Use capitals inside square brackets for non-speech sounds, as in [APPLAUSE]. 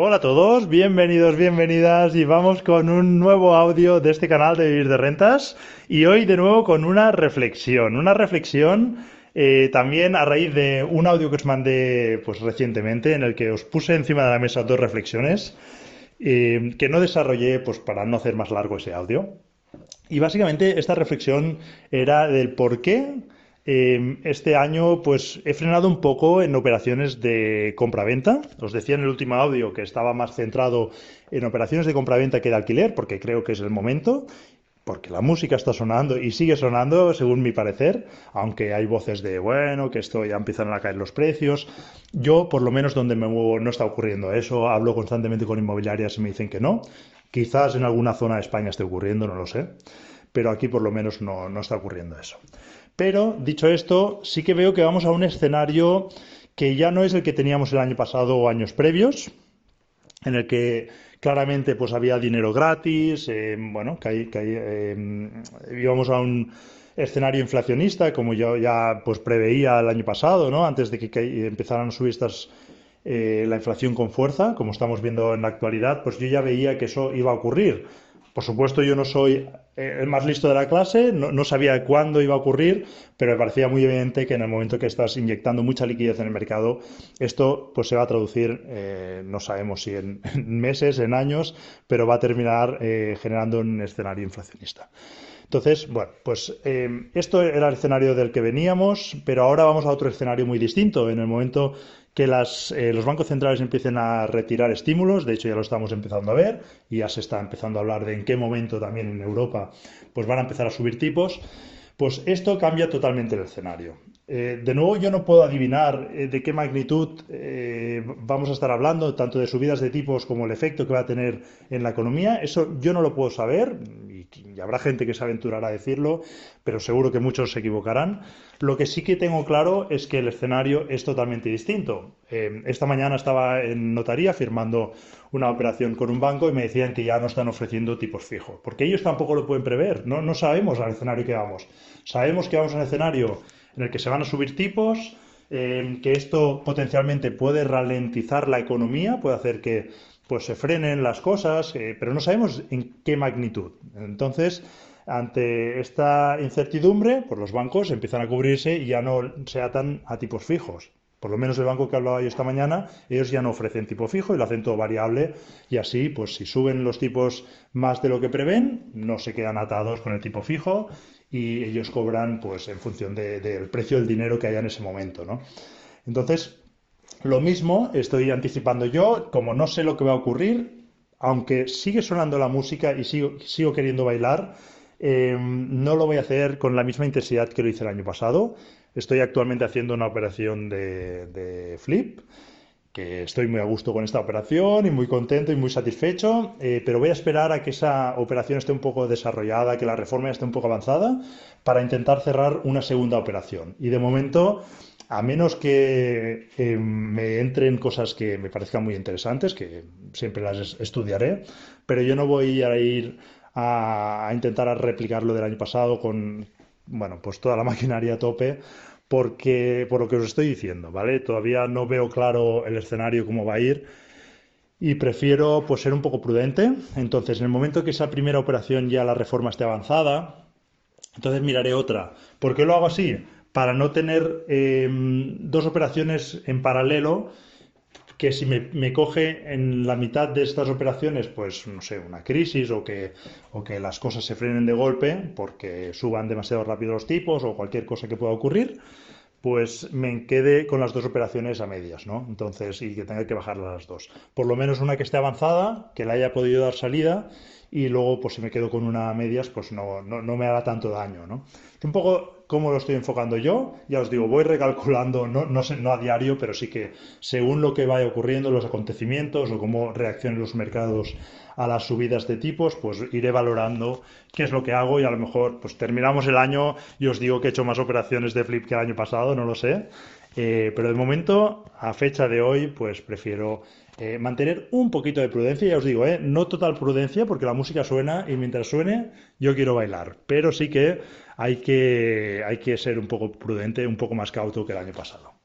Hola a todos, bienvenidos, bienvenidas y vamos con un nuevo audio de este canal de Vivir de Rentas y hoy de nuevo con una reflexión, una reflexión eh, también a raíz de un audio que os mandé pues recientemente en el que os puse encima de la mesa dos reflexiones eh, que no desarrollé pues para no hacer más largo ese audio. Y básicamente esta reflexión era del por qué Em, este año, pues he frenado un poco en operaciones de compra-venta. Os decía en el último audio que estaba más centrado en operaciones de compra-venta que de alquiler, porque creo que es el momento, porque la música está sonando y sigue sonando, según mi parecer, aunque hay voces de, bueno, que esto ya empiezan a caer los precios. Yo, por lo menos donde me muevo, no está ocurriendo eso. Hablo constantemente con inmobiliarias y me dicen que no. Quizás en alguna zona de España esté ocurriendo, no lo sé. Pero aquí por lo menos no, no está ocurriendo eso. Pero, dicho esto, sí que veo que vamos a un escenario que ya no es el que teníamos el año pasado o años previos, en el que claramente pues había dinero gratis, eh, bueno, que, eh, íbamos a un escenario inflacionista, como yo ya pues preveía el año pasado, ¿no? Antes de que, empezaran a subir estas eh, la inflación con fuerza, como estamos viendo en la actualidad, pues yo ya veía que eso iba a ocurrir. Por supuesto, yo no soy eh, el más listo de la clase, no, sabía cuándo iba a ocurrir, pero me parecía muy evidente que en el momento que estás inyectando mucha liquidez en el mercado, esto pues se va a traducir, eh, no sabemos si en, [LAUGHS] meses, en años, pero va a terminar eh, generando un escenario inflacionista. Entonces, bueno, pues esto era el escenario del que veníamos, pero ahora vamos a otro escenario muy distinto. En el momento que eh, los bancos centrales empiecen a retirar estímulos, de hecho ya lo estamos empezando a ver y ya se está empezando a hablar de en qué momento también en Europa pues van a empezar a subir tipos, pues esto cambia totalmente el escenario. Eh, de nuevo, yo no puedo adivinar eh, de qué magnitud vamos a estar hablando, tanto de subidas de tipos como el efecto que va a tener en la economía. Eso yo no lo puedo saber y habrá gente que se aventurará a decirlo, pero seguro que muchos se equivocarán. Lo que sí que tengo claro es que el escenario es totalmente distinto. Eh, esta mañana estaba en notaría firmando una operación con un banco y me decían que ya no están ofreciendo tipos fijos, porque ellos tampoco lo pueden prever, no, no sabemos al escenario que vamos. Sabemos que vamos a un escenario en el que se van a subir tipos, que esto potencialmente puede ralentizar la economía, puede hacer que pues se frenen las cosas, eh, pero no sabemos en qué magnitud. Entonces, ante esta incertidumbre, pues los bancos empiezan a cubrirse y ya no se atan a tipos fijos. Por lo menos el banco que hablaba yo esta mañana, ellos ya no ofrecen tipo fijo y lo hacen todo variable y así, pues si suben los tipos más de lo que prevén, no se quedan atados con el tipo fijo y ellos cobran pues en función del precio del dinero que haya en ese momento, ¿no? Entonces, lo mismo estoy anticipando yo, como no sé lo que va a ocurrir, aunque sigue sonando la música y sigo, queriendo bailar, em, no lo voy a hacer con la misma intensidad que lo hice el año pasado. Estoy actualmente haciendo una operación de, flip, estoy muy a gusto con esta operación y muy contento y muy satisfecho, eh, pero voy a esperar a que esa operación esté un poco desarrollada, que la reforma esté un poco avanzada, para intentar cerrar una segunda operación. Y de momento a menos que me entren cosas que me parezcan muy interesantes, que siempre las estudiaré, pero yo no voy a ir a, intentar replicar lo del año pasado con, bueno, pues toda la [LAUGHS] maquinaria a tope, porque, por lo que os estoy diciendo, ¿vale? Todavía no veo claro el escenario, cómo va a ir, y prefiero pues ser un poco prudente. Entonces, en el momento que esa primera operación ya la reforma esté avanzada, entonces miraré otra. ¿Por qué lo hago así? para no tener em, dos operaciones en paralelo que si me, coge en la mitad de estas operaciones, pues no sé, una crisis o que, o que las cosas se frenen de golpe porque suban demasiado rápido los tipos o cualquier cosa que pueda ocurrir, pues me quede con las dos operaciones a medias, ¿no? Entonces, y que tenga que bajar las dos. Por lo menos una que esté avanzada, que le haya podido dar salida y luego, pues si me quedo con una a medias, pues no, no, no me hará tanto daño, ¿no? Un poco cómo lo estoy enfocando yo. Ya os digo, voy recalculando, no, no, sé, no a diario, pero sí que según lo que vaya ocurriendo, los acontecimientos o cómo reaccionen los mercados a las subidas de tipos, pues iré valorando qué es lo que hago y a lo mejor pues terminamos el año y os digo que he hecho más operaciones de flip que el año pasado, no lo sé. Eh, pero de momento, a fecha de hoy, pues prefiero eh, mantener un poquito de prudencia, ya os digo, eh, no total prudencia, porque la música suena y mientras suene yo quiero bailar, pero sí que hay que, hay que ser un poco prudente, un poco más cauto que el año pasado.